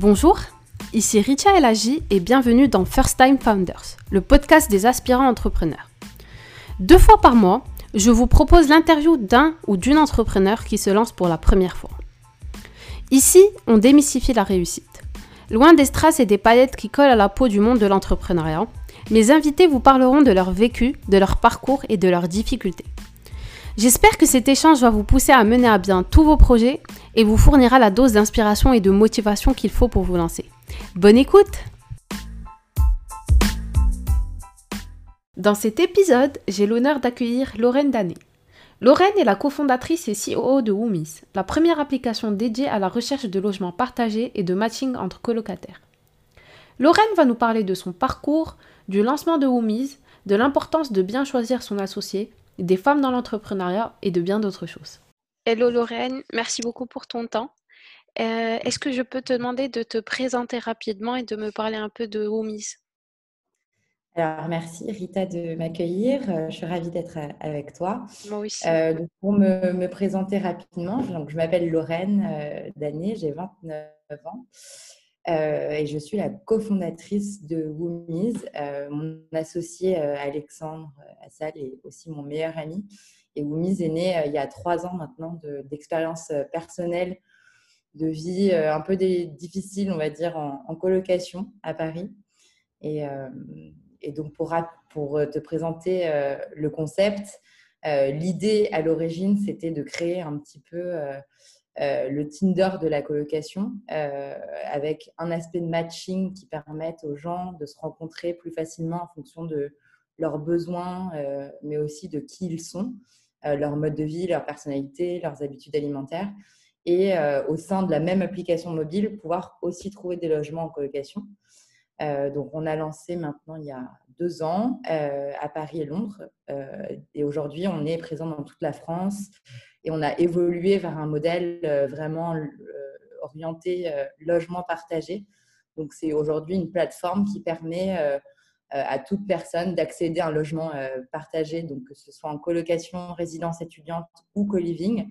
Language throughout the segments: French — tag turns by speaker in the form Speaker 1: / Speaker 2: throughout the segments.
Speaker 1: Bonjour, ici Richa Elagi et bienvenue dans First Time Founders, le podcast des aspirants entrepreneurs. Deux fois par mois, je vous propose l'interview d'un ou d'une entrepreneur qui se lance pour la première fois. Ici, on démystifie la réussite. Loin des strass et des paillettes qui collent à la peau du monde de l'entrepreneuriat, mes invités vous parleront de leur vécu, de leur parcours et de leurs difficultés. J'espère que cet échange va vous pousser à mener à bien tous vos projets et vous fournira la dose d'inspiration et de motivation qu'il faut pour vous lancer. Bonne écoute Dans cet épisode, j'ai l'honneur d'accueillir Lorraine Danet. Lorraine est la cofondatrice et CEO de Woomis, la première application dédiée à la recherche de logements partagés et de matching entre colocataires. Lorraine va nous parler de son parcours, du lancement de Woomis, de l'importance de bien choisir son associé des femmes dans l'entrepreneuriat et de bien d'autres choses. Hello Lorraine, merci beaucoup pour ton temps. Euh, est-ce que je peux te demander de te présenter rapidement et de me parler un peu de Woomis
Speaker 2: alors, merci Rita de m'accueillir. Euh, je suis ravie d'être avec toi.
Speaker 1: Moi aussi.
Speaker 2: Euh, pour me, présenter rapidement, donc, je m'appelle Lorraine euh, j'ai 29 ans. Euh, et je suis la cofondatrice de Woomies. Euh, mon associé euh, Alexandre Assal est aussi mon meilleur ami. Et Woomies est né il y a trois ans maintenant d'expériences personnelles, de vie un peu difficile, on va dire, en, colocation à Paris. Et, donc, pour, te présenter le concept, l'idée à l'origine, c'était de créer un petit peu euh, le Tinder de la colocation, euh, avec un aspect de matching qui permette aux gens de se rencontrer plus facilement en fonction de leurs besoins, euh, mais aussi de qui ils sont, leur mode de vie, leur personnalité, leurs habitudes alimentaires. Et au sein de la même application mobile, pouvoir aussi trouver des logements en colocation. donc, on a lancé maintenant il y a deux ans à Paris et Londres. et aujourd'hui, on est présent dans toute la France et on a évolué vers un modèle euh, vraiment euh, orienté euh, logement partagé. Donc, c'est aujourd'hui une plateforme qui permet à toute personne d'accéder à un logement partagé, donc que ce soit en colocation, résidence étudiante ou co-living,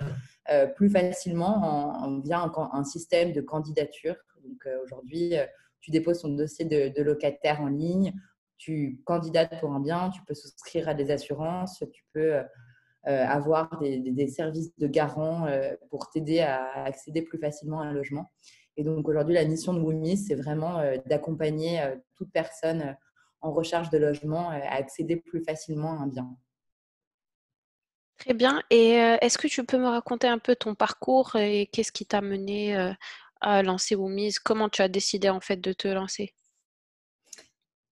Speaker 2: plus facilement en, via un, système de candidature. Donc aujourd'hui, tu déposes ton dossier de, de, locataire en ligne, tu candidates pour un bien, tu peux souscrire à des assurances, tu peux avoir des, services de garant euh, pour t'aider à accéder plus facilement à un logement. Et donc aujourd'hui, la mission de Woomis, c'est vraiment euh, d'accompagner toute personne en recherche de logement à accéder plus facilement à un bien.
Speaker 1: Très bien. Et est-ce que tu peux me raconter un peu ton parcours et qu'est-ce qui t'a mené à lancer Woomis Comment tu as décidé en fait de te lancer?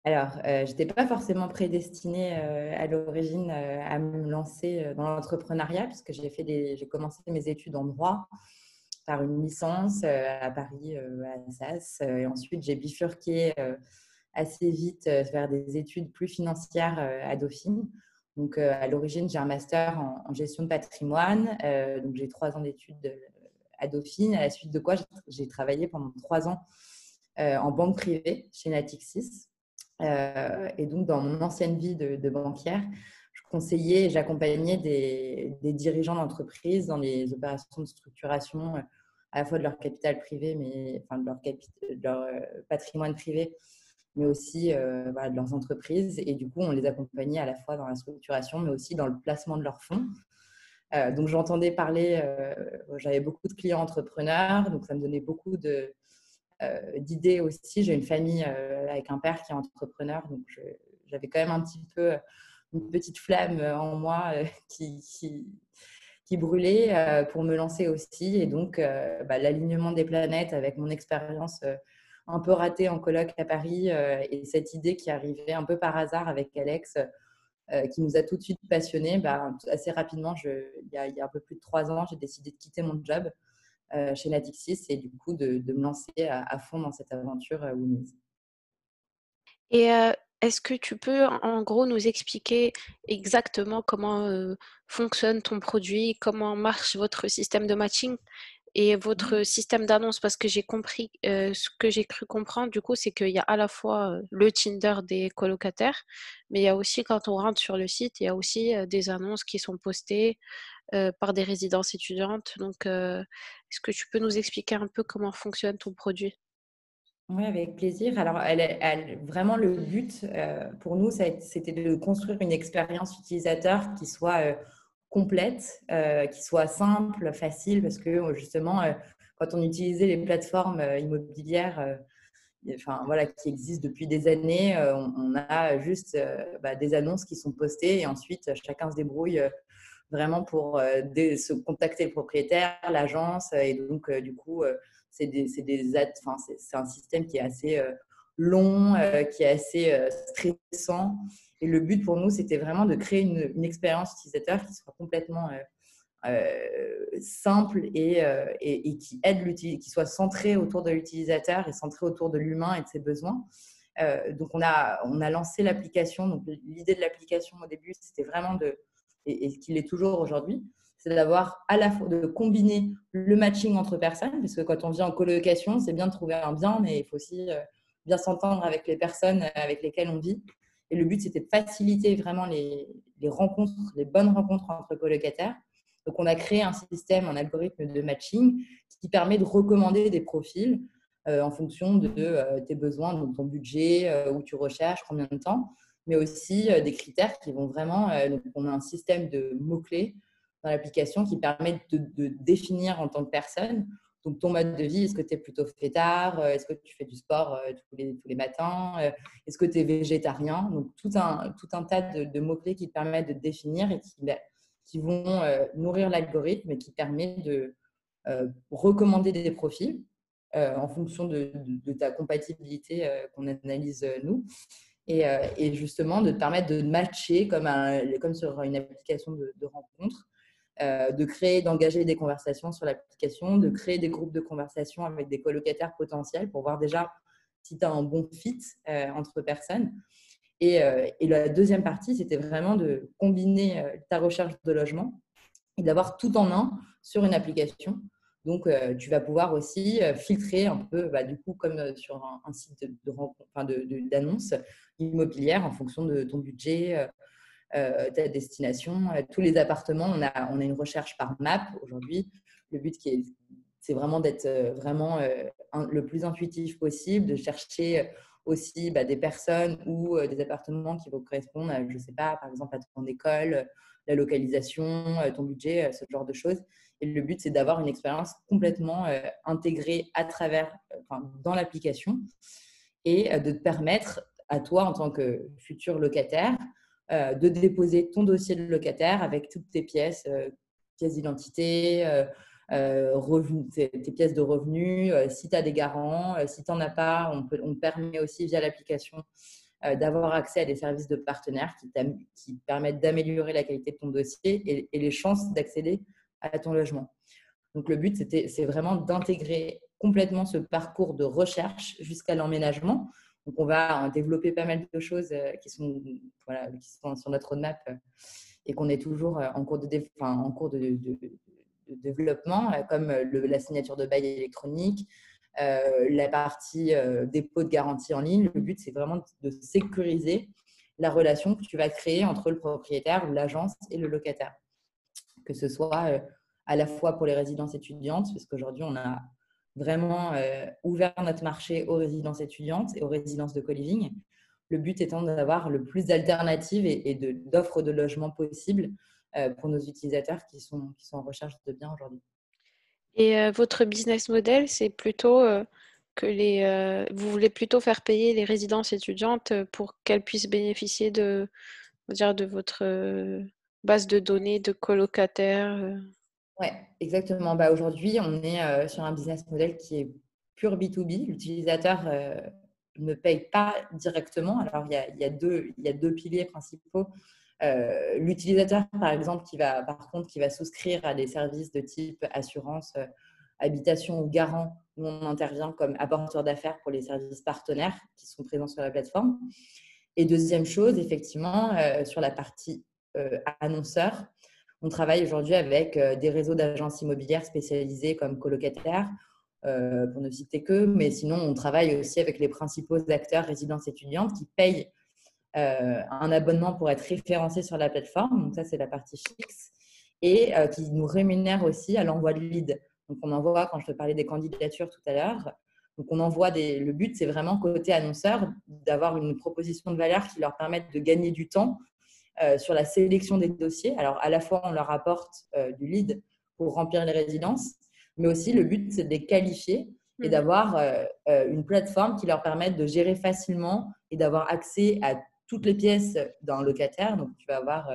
Speaker 2: Alors, euh, je n'étais pas forcément prédestinée euh, à l'origine euh, à me lancer dans l'entrepreneuriat, puisque j'ai commencé mes études en droit par une licence à Paris, à Assas. et ensuite, j'ai bifurqué assez vite vers des études plus financières à Dauphine. Donc, à l'origine, j'ai un master en, gestion de patrimoine. donc, j'ai trois ans d'études à Dauphine, à la suite de quoi j'ai travaillé pendant trois ans en banque privée chez Natixis. Euh, et donc, dans mon ancienne vie de, banquière, je conseillais et j'accompagnais des, dirigeants d'entreprise dans les opérations de structuration euh, à la fois de leur capital privé, mais enfin de leur, euh, patrimoine privé, mais aussi de leurs entreprises. Et du coup, on les accompagnait à la fois dans la structuration, mais aussi dans le placement de leurs fonds. donc, j'entendais parler, j'avais beaucoup de clients entrepreneurs, donc ça me donnait beaucoup de, d'idées aussi. J'ai une famille euh, avec un père qui est entrepreneur, donc j'avais quand même un petit peu une petite flamme en moi euh, qui, qui, brûlait pour me lancer aussi. Et donc, bah, l'alignement des planètes avec mon expérience un peu ratée en colloque à Paris et cette idée qui arrivait un peu par hasard avec Alex, qui nous a tout de suite passionnés, bah, assez rapidement, il, y a, il, y a, un peu plus de trois ans, j'ai décidé de quitter mon job euh, chez Natixis et du coup de, me lancer à, fond dans cette aventure euh, Woomies.
Speaker 1: Et euh, est-ce que tu peux en gros nous expliquer exactement comment fonctionne ton produit, comment marche votre système de matching et votre système d'annonce? Parce que j'ai compris, ce que j'ai cru comprendre du coup, c'est qu'il y a à la fois le Tinder des colocataires, mais il y a aussi quand on rentre sur le site, il y a aussi des annonces qui sont postées euh, par des résidences étudiantes. Donc, euh, est-ce que tu peux nous expliquer un peu comment fonctionne ton produit?
Speaker 2: Oui, avec plaisir. Alors, vraiment, le but pour nous, c'était de construire une expérience utilisateur qui soit complète, qui soit simple, facile, parce que justement, quand on utilisait les plateformes immobilières, enfin, voilà, qui existent depuis des années. Euh, on, a juste euh, bah, des annonces qui sont postées et ensuite chacun se débrouille euh, vraiment pour se contacter le propriétaire, l'agence. Et donc, du coup, c'est des, enfin, c'est un système qui est assez long, qui est assez stressant. Et le but pour nous, c'était vraiment de créer une, expérience utilisateur qui soit complètement euh, simple euh, et, et, qui aide qui soit centré autour de l'utilisateur et centré autour de l'humain et de ses besoins. Euh, donc on a, on a lancé l'application. L'idée de l'application au début, c'était vraiment de, et, ce qu'il est toujours aujourd'hui, c'est d'avoir à la fois de combiner le matching entre personnes, parce que quand on vient en colocation, c'est bien de trouver un bien, mais il faut aussi bien s'entendre avec les personnes avec lesquelles on vit. Et le but, c'était de faciliter vraiment les, rencontres, les bonnes rencontres entre colocataires donc, on a créé un système, un algorithme de matching qui permet de recommander des profils euh, en fonction de euh, tes besoins, de ton budget, euh, où tu recherches, combien de temps, mais aussi des critères qui vont vraiment. donc, on a un système de mots-clés dans l'application qui permet de, définir en tant que personne donc, ton mode de vie, est-ce que tu es plutôt fêtard Est-ce que tu fais du sport tous, les, tous les matins Est-ce que tu es végétarien? Donc, tout un, tout un tas de, mots-clés qui te permettent de définir et qui, ben, qui vont euh, nourrir l'algorithme et qui permet de euh, recommander des profils euh, en fonction de, ta compatibilité qu'on analyse nous. Et, justement de te permettre de matcher comme, sur une application de, rencontre, de créer, d'engager des conversations sur l'application, de créer des groupes de conversation avec des colocataires potentiels pour voir déjà si tu as un bon fit entre personnes. Euh, et, la deuxième partie, c'était vraiment de combiner euh, ta recherche de logement et d'avoir tout en un sur une application. Donc, euh, tu vas pouvoir aussi filtrer un peu, bah, du coup, comme sur un, site d'annonce de, immobilière en fonction de ton budget, ta destination. tous les appartements, on a, une recherche par map aujourd'hui. Le but, c'est vraiment d'être vraiment le plus intuitif possible, de chercher aussi bah, des personnes ou euh, des appartements qui vont correspondre, je ne sais pas, par exemple à ton école, la localisation, euh, ton budget, euh, ce genre de choses. Et le but, c'est d'avoir une expérience complètement intégrée à travers, enfin, dans l'application et de te permettre à toi, en tant que futur locataire, de déposer ton dossier de locataire avec toutes tes pièces, pièces d'identité, euh, tes, pièces de revenus, euh, si tu as des garants, euh, si tu n'en as pas, on, peut, permet aussi via l'application d'avoir accès à des services de partenaires qui permettent d'améliorer la qualité de ton dossier et, les chances d'accéder à ton logement. Donc le but, c'est vraiment d'intégrer complètement ce parcours de recherche jusqu'à l'emménagement. Donc on va développer pas mal de choses qui sont, voilà, qui sont sur notre roadmap et qu'on est toujours en cours de, en cours de, développement, euh, comme euh, la signature de bail électronique, euh, la partie dépôt de garantie en ligne. Le but, c'est vraiment de sécuriser la relation que tu vas créer entre le propriétaire l'agence et le locataire. Que ce soit à la fois pour les résidences étudiantes, parce qu'aujourd'hui, on a vraiment ouvert notre marché aux résidences étudiantes et aux résidences de co-living. Le but étant d'avoir le plus d'alternatives et, d'offres de, de logement possibles euh, pour nos utilisateurs qui sont, qui sont en recherche de biens aujourd'hui.
Speaker 3: Et euh, votre business model, c'est plutôt euh, que les, vous voulez plutôt faire payer les résidences étudiantes pour qu'elles puissent bénéficier de, dire, de votre base de données de colocataires
Speaker 2: Oui, exactement. Bah, Aujourd'hui, on est sur un business model qui est pur B2B. L'utilisateur ne paye pas directement. Alors, il y a, y y a deux piliers principaux. Euh, l'utilisateur, par exemple, qui va, par contre, qui va souscrire à des services de type assurance, euh, habitation ou garant, où on intervient comme apporteur d'affaires pour les services partenaires qui sont présents sur la plateforme. Et deuxième chose, effectivement, euh, sur la partie annonceur, on travaille aujourd'hui avec des réseaux d'agences immobilières spécialisées comme colocataires, pour ne citer que, mais sinon, on travaille aussi avec les principaux acteurs résidences étudiantes qui payent euh, un abonnement pour être référencé sur la plateforme. Donc ça, c'est la partie fixe. Et euh, qui nous rémunère aussi à l'envoi de lead. Donc on envoie, quand je te parlais des candidatures tout à l'heure, Donc, on envoie des. Le but, c'est vraiment côté annonceur d'avoir une proposition de valeur qui leur permette de gagner du temps euh, sur la sélection des dossiers. Alors, à la fois, on leur apporte euh, du lead pour remplir les résidences, mais aussi le but, c'est de les qualifier et mmh. d'avoir euh, une plateforme qui leur permette de gérer facilement et d'avoir accès à toutes les pièces d'un locataire. Donc, tu vas avoir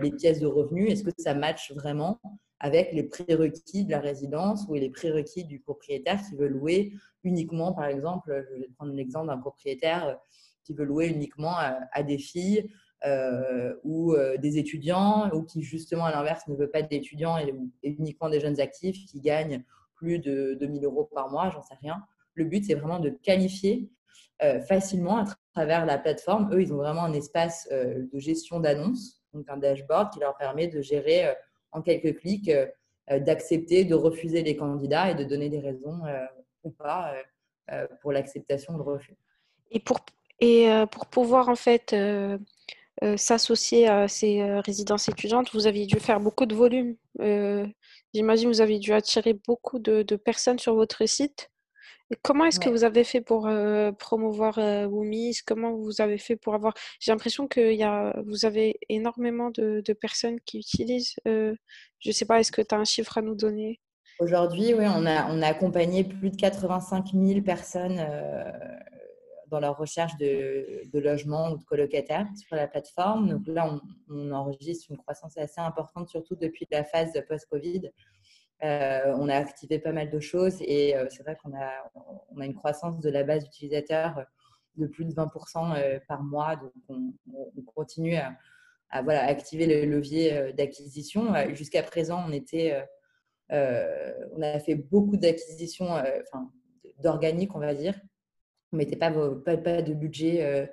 Speaker 2: les pièces de revenus. Est-ce que ça match vraiment avec les prérequis de la résidence ou les prérequis du propriétaire qui veut louer uniquement, par exemple, je vais prendre l'exemple d'un propriétaire qui veut louer uniquement à des filles euh, ou euh, des étudiants, ou qui justement à l'inverse ne veut pas d'étudiants et, uniquement des jeunes actifs qui gagnent plus de 2000 euros par mois, j'en sais rien. Le but, c'est vraiment de qualifier euh, facilement à travers la plateforme. Eux, ils ont vraiment un espace de gestion d'annonces, donc un dashboard qui leur permet de gérer en quelques clics, d'accepter, de refuser les candidats et de donner des raisons ou pas pour l'acceptation le refus.
Speaker 1: Et pour, et, pour pouvoir en fait euh, s'associer à ces euh, résidences étudiantes, vous aviez dû faire beaucoup de volume. Euh, j'imagine que vous avez dû attirer beaucoup de, personnes sur votre site. comment est-ce que vous avez fait pour promouvoir Woomies Comment vous avez fait pour avoir... J'ai l'impression que y a... vous avez énormément de, personnes qui utilisent. je ne sais pas, est-ce que tu as un chiffre à nous donner?
Speaker 2: Aujourd'hui, oui, on a, on a accompagné plus de 85 000 personnes dans leur recherche de, de, logement ou de colocataires sur la plateforme. Donc là, on, enregistre une croissance assez importante, surtout depuis la phase post-Covid. Euh, on a activé pas mal de choses et euh, c'est vrai qu'on a, une croissance de la base d'utilisateurs de plus de 20% euh, par mois. Donc, on, continue à, voilà, activer le levier d'acquisition. Jusqu'à présent, on a fait beaucoup d'acquisitions, enfin, d'organique, on va dire, on mettait pas, de budget euh,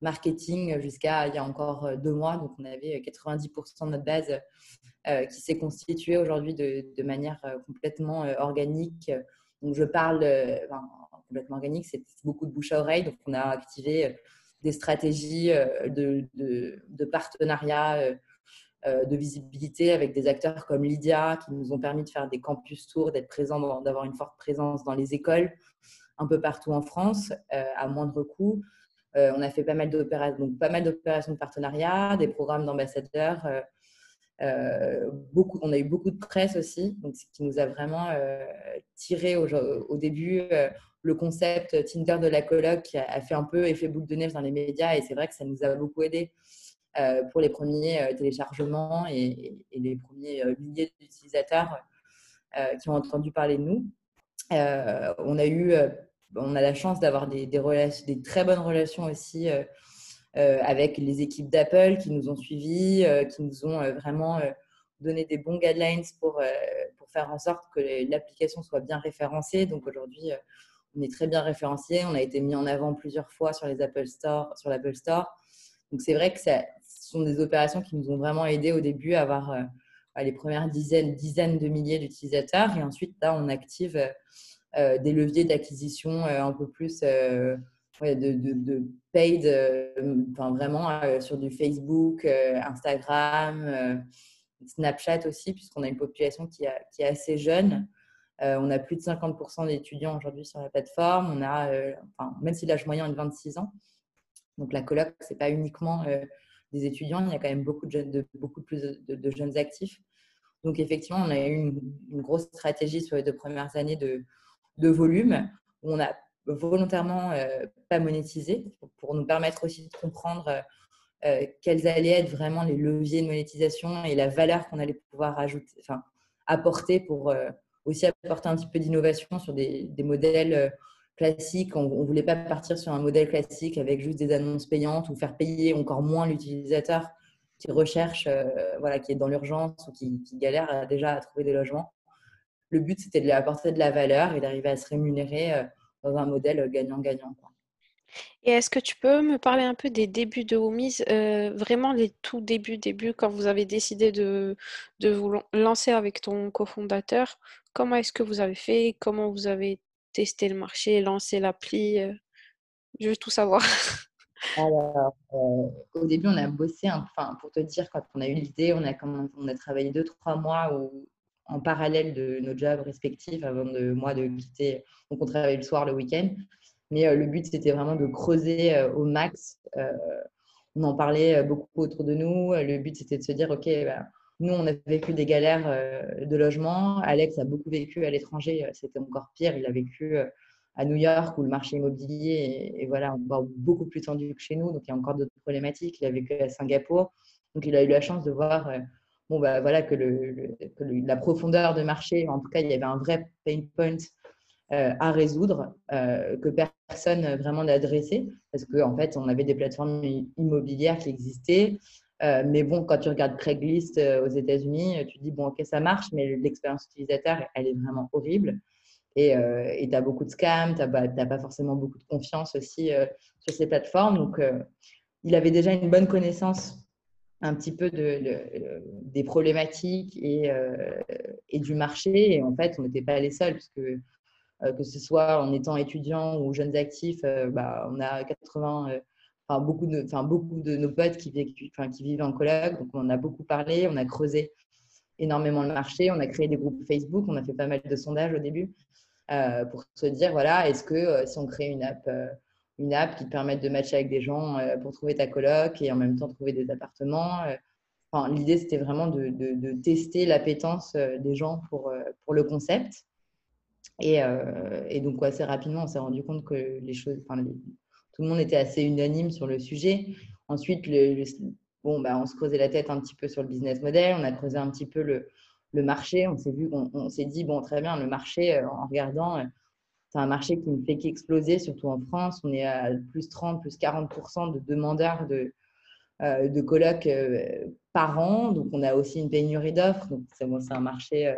Speaker 2: marketing jusqu'à il y a encore euh, deux mois. Donc, on avait 90% de notre base euh, qui s'est constituée aujourd'hui de, manière complètement organique. Donc, je parle complètement organique, c'est beaucoup de bouche à oreille. Donc, on a activé des stratégies de, de, partenariat, de visibilité avec des acteurs comme Lydia qui nous ont permis de faire des campus tours, d'être présents, d'avoir une forte présence dans les écoles, un peu partout en France euh, à moindre coût. Euh, on a fait pas mal d'opérations, de partenariat, des programmes d'ambassadeurs. Euh, beaucoup, on a eu beaucoup de presse aussi, donc ce qui nous a vraiment tiré au, début le concept Tinder de la coloc qui a, fait un peu effet boule de neige dans les médias et c'est vrai que ça nous a beaucoup aidé pour les premiers téléchargements et, les premiers milliers d'utilisateurs qui ont entendu parler de nous. on a eu on a la chance d'avoir des, très bonnes relations aussi euh, euh, avec les équipes d'Apple qui nous ont suivis, euh, qui nous ont vraiment donné des bons guidelines pour, faire en sorte que l'application soit bien référencée. Donc aujourd'hui, on est très bien référencé. On a été mis en avant plusieurs fois sur les Apple Store, sur l'Apple Store. Donc c'est vrai que ce sont des opérations qui nous ont vraiment aidé au début à avoir les premières dizaines, dizaines de milliers d'utilisateurs. Et ensuite, là, on active des leviers d'acquisition euh, un peu plus euh, de, paid, enfin vraiment sur du Facebook, Instagram, Snapchat aussi, puisqu'on a une population qui, est assez jeune. on a plus de 50% d'étudiants aujourd'hui sur la plateforme. On a, même si l'âge moyen est de 26 ans, donc la coloc, ce n'est pas uniquement des étudiants, il y a quand même beaucoup, de, jeunes, de plus de, jeunes actifs. Donc effectivement, on a eu une, grosse stratégie sur les deux premières années de, de volume où on a volontairement euh, pas monétisé pour nous permettre aussi de comprendre euh, euh, quels allaient être vraiment les leviers de monétisation et la valeur qu'on allait pouvoir ajouter, enfin, apporter pour aussi apporter un petit peu d'innovation sur des, modèles classiques. On ne voulait pas partir sur un modèle classique avec juste des annonces payantes ou faire payer encore moins l'utilisateur qui recherche, voilà, qui est dans l'urgence ou qui, qui, galère déjà à trouver des logements le but, c'était de lui apporter de la valeur et d'arriver à se rémunérer euh, dans un modèle gagnant-gagnant.
Speaker 1: Et est-ce que tu peux me parler un peu des débuts de Homies, euh, vraiment les tout débuts, débuts, quand vous avez décidé de, de vous lancer avec ton cofondateur Comment est-ce que vous avez fait Comment vous avez testé le marché, lancé l'appli euh? Je veux tout savoir.
Speaker 2: Alors, au début, on a bossé, enfin, pour te dire, quand on a eu l'idée, on a, on a travaillé deux, trois mois où en parallèle de nos jobs respectifs avant de moi de quitter. Donc, on le soir, le week-end. Mais le but, c'était vraiment de creuser au max. on en parlait beaucoup autour de nous. Le but, c'était de se dire, OK, bah, nous, on a vécu des galères de logement. Alex a beaucoup vécu à l'étranger. C'était encore pire. Il a vécu à New York où le marché immobilier est, voilà, beaucoup plus tendu que chez nous. Donc, il y a encore d'autres problématiques. Il a vécu à Singapour. Donc, il a eu la chance de voir bon, bah, voilà, que, le, la profondeur de marché, en tout cas, il y avait un vrai pain point euh, à résoudre euh, que personne vraiment n'a parce qu'en en fait, on avait des plateformes immobilières qui existaient. Euh, mais bon, quand tu regardes Craigslist aux États-Unis, tu te dis, bon, ok, ça marche, mais l'expérience utilisateur, elle est vraiment horrible. Et tu as beaucoup de scams, tu n'as pas forcément beaucoup de confiance aussi sur ces plateformes. Donc, il avait déjà une bonne connaissance un petit peu de, des problématiques et, euh, et, du marché. Et en fait, on n'était pas les seuls, parce que euh, que ce soit en étant étudiant ou jeunes actifs, euh, bah, on a 80, enfin, beaucoup, de, enfin, beaucoup de nos potes qui, enfin, qui vivent en coloc. Donc, on a beaucoup parlé, on a creusé énormément le marché, on a créé des groupes Facebook, on a fait pas mal de sondages au début pour se dire, voilà, est-ce que si on crée une app une app qui te permette de matcher avec des gens euh, pour trouver ta coloc et en même temps trouver des appartements. Euh. Enfin, L'idée, c'était vraiment de, de, tester l'appétence euh, des gens pour, pour le concept. Et, et donc, assez rapidement, on s'est rendu compte que les choses, enfin, tout le monde était assez unanime sur le sujet. Ensuite, le, bon, bah, on se creusait la tête un petit peu sur le business model, on a creusé un petit peu le, le marché. On s'est vu, on s'est dit, bon, très bien, le marché, en regardant, c'est un marché qui ne fait qu'exploser, surtout en France. On est à plus 30, plus 40% de demandeurs de, euh, de colocs euh, par an. Donc, on a aussi une pénurie d'offres. Donc, c'est un marché, euh,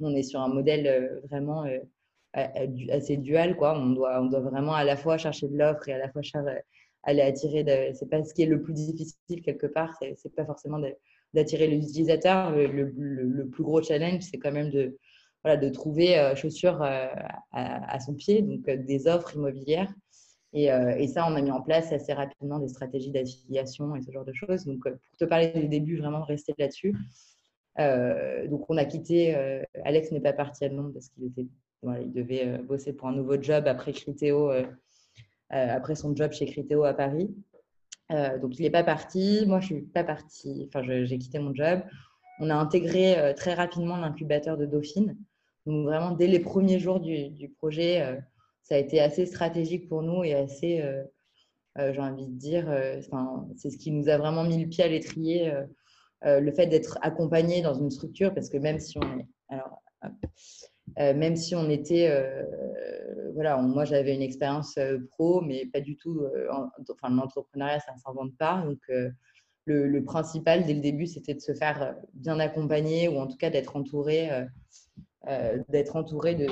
Speaker 2: on est sur un modèle vraiment assez dual. Quoi. On, doit, on doit vraiment à la fois chercher de l'offre et à la fois aller attirer. C'est pas ce qui est le plus difficile quelque part. C'est, pas forcément d'attirer les utilisateurs. le, plus gros challenge, c'est quand même de voilà, de trouver euh, chaussures euh, à, son pied, donc euh, des offres immobilières. Et, et, ça, on a mis en place assez rapidement des stratégies d'affiliation et ce genre de choses. Donc, pour te parler du début, vraiment rester là-dessus. donc, on a quitté. Alex n'est pas parti à Londres parce qu'il était, il devait bosser pour un nouveau job après Criteo, après son job chez Criteo à Paris. donc, il n'est pas parti. Moi, je suis pas partie. Enfin, j'ai quitté mon job. On a intégré très rapidement l'incubateur de Dauphine. Donc vraiment, dès les premiers jours du, projet, euh, ça a été assez stratégique pour nous et assez, euh, euh, j'ai envie de dire, c'est ce qui nous a vraiment mis le pied à l'étrier, le fait d'être accompagné dans une structure, parce que même si on alors, même si on était, voilà, moi j'avais une expérience pro, mais pas du tout, enfin l'entrepreneuriat ça ne s'invente pas, donc le, principal dès le début c'était de se faire bien accompagner ou en tout cas d'être entouré euh, d'être entouré de,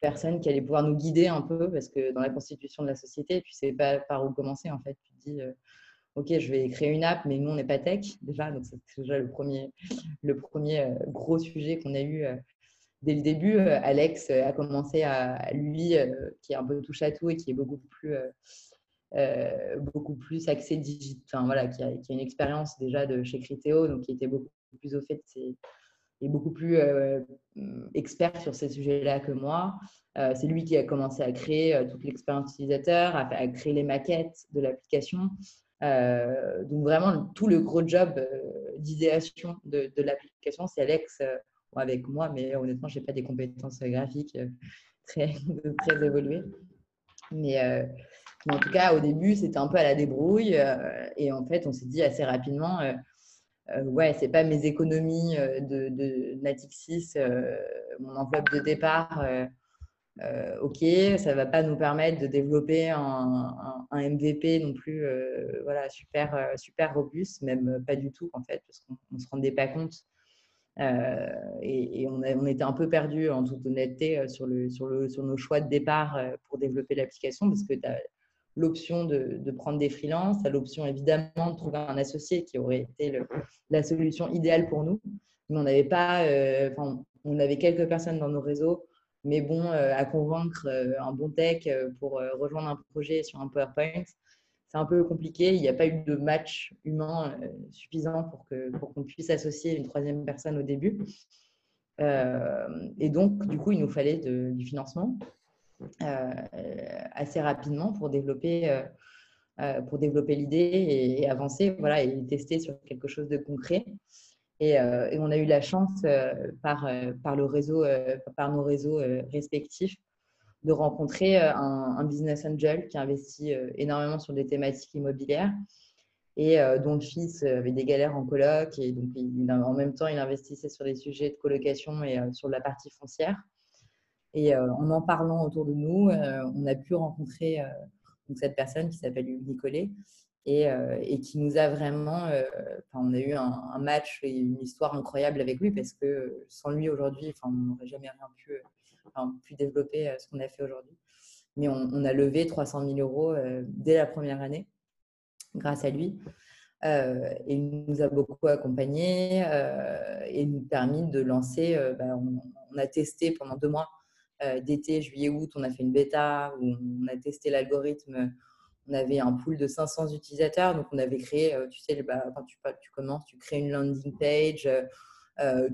Speaker 2: personnes qui allaient pouvoir nous guider un peu, parce que dans la constitution de la société, tu sais pas par où commencer en fait. Tu te dis, euh, ok, je vais créer une app, mais nous on n'est pas tech déjà, donc c'est déjà le premier, le premier euh, gros sujet qu'on a eu dès le début. Alex a commencé à, lui, qui est un peu touche à tout et qui est beaucoup plus beaucoup plus axé digital, enfin, voilà, qui a, qui a une expérience déjà de chez Criteo, donc qui était beaucoup plus au fait de ses, est beaucoup plus euh, expert sur ces sujets-là que moi. Euh, c'est lui qui a commencé à créer euh, toute l'expérience utilisateur, à, créer les maquettes de l'application. donc vraiment, tout le gros job d'idéation de, l'application, c'est Alex avec moi, mais honnêtement, je n'ai pas des compétences graphiques très, très évoluées. Mais, en tout cas, au début, c'était un peu à la débrouille. et en fait, on s'est dit assez rapidement, ouais, c'est pas mes économies euh, de, de Natixis, euh, mon enveloppe de départ. ok, ça va pas nous permettre de développer un, MVP non plus, voilà, super, super robuste, même pas du tout en fait, parce qu'on se rendait pas compte. et, on, on, était un peu perdu en toute honnêteté sur, le, sur, le, sur nos choix de départ pour développer l'application, parce que tu as l'option de, prendre des freelances, à l'option évidemment de trouver un associé qui aurait été la solution idéale pour nous. Mais on n'avait pas, euh, on avait quelques personnes dans nos réseaux, mais bon, euh, à convaincre euh, un bon tech pour rejoindre un projet sur un PowerPoint, c'est un peu compliqué. Il n'y a pas eu de match humain suffisant pour qu'on pour qu'on puisse associer une troisième personne au début. et donc, du coup, il nous fallait du financement assez rapidement pour développer, pour développer l'idée et, avancer voilà, et tester sur quelque chose de concret. Et, on a eu la chance par, par, le réseau, par nos réseaux respectifs de rencontrer un, business angel qui investit énormément sur des thématiques immobilières et euh, dont le fils avait des galères en coloc. Et donc, en même temps, il investissait sur des sujets de colocation et euh, sur la partie foncière. Et euh, en en parlant autour de nous, on a pu rencontrer donc, cette personne qui s'appelle Hugues Nicolet et, qui nous a vraiment. on a eu un, match et une histoire incroyable avec lui parce que sans lui aujourd'hui, on n'aurait jamais rien pu, développer ce qu'on a fait aujourd'hui. Mais on, a levé 300 000 euros dès la première année grâce à lui. Euh, et il nous a beaucoup accompagnés euh, et nous permis de lancer. Euh, bah, on, a testé pendant deux mois, d'été, juillet, août, on a fait une bêta où on a testé l'algorithme. On avait un pool de 500 utilisateurs, donc on avait créé, tu sais, bah, quand tu, commences, tu crées une landing page,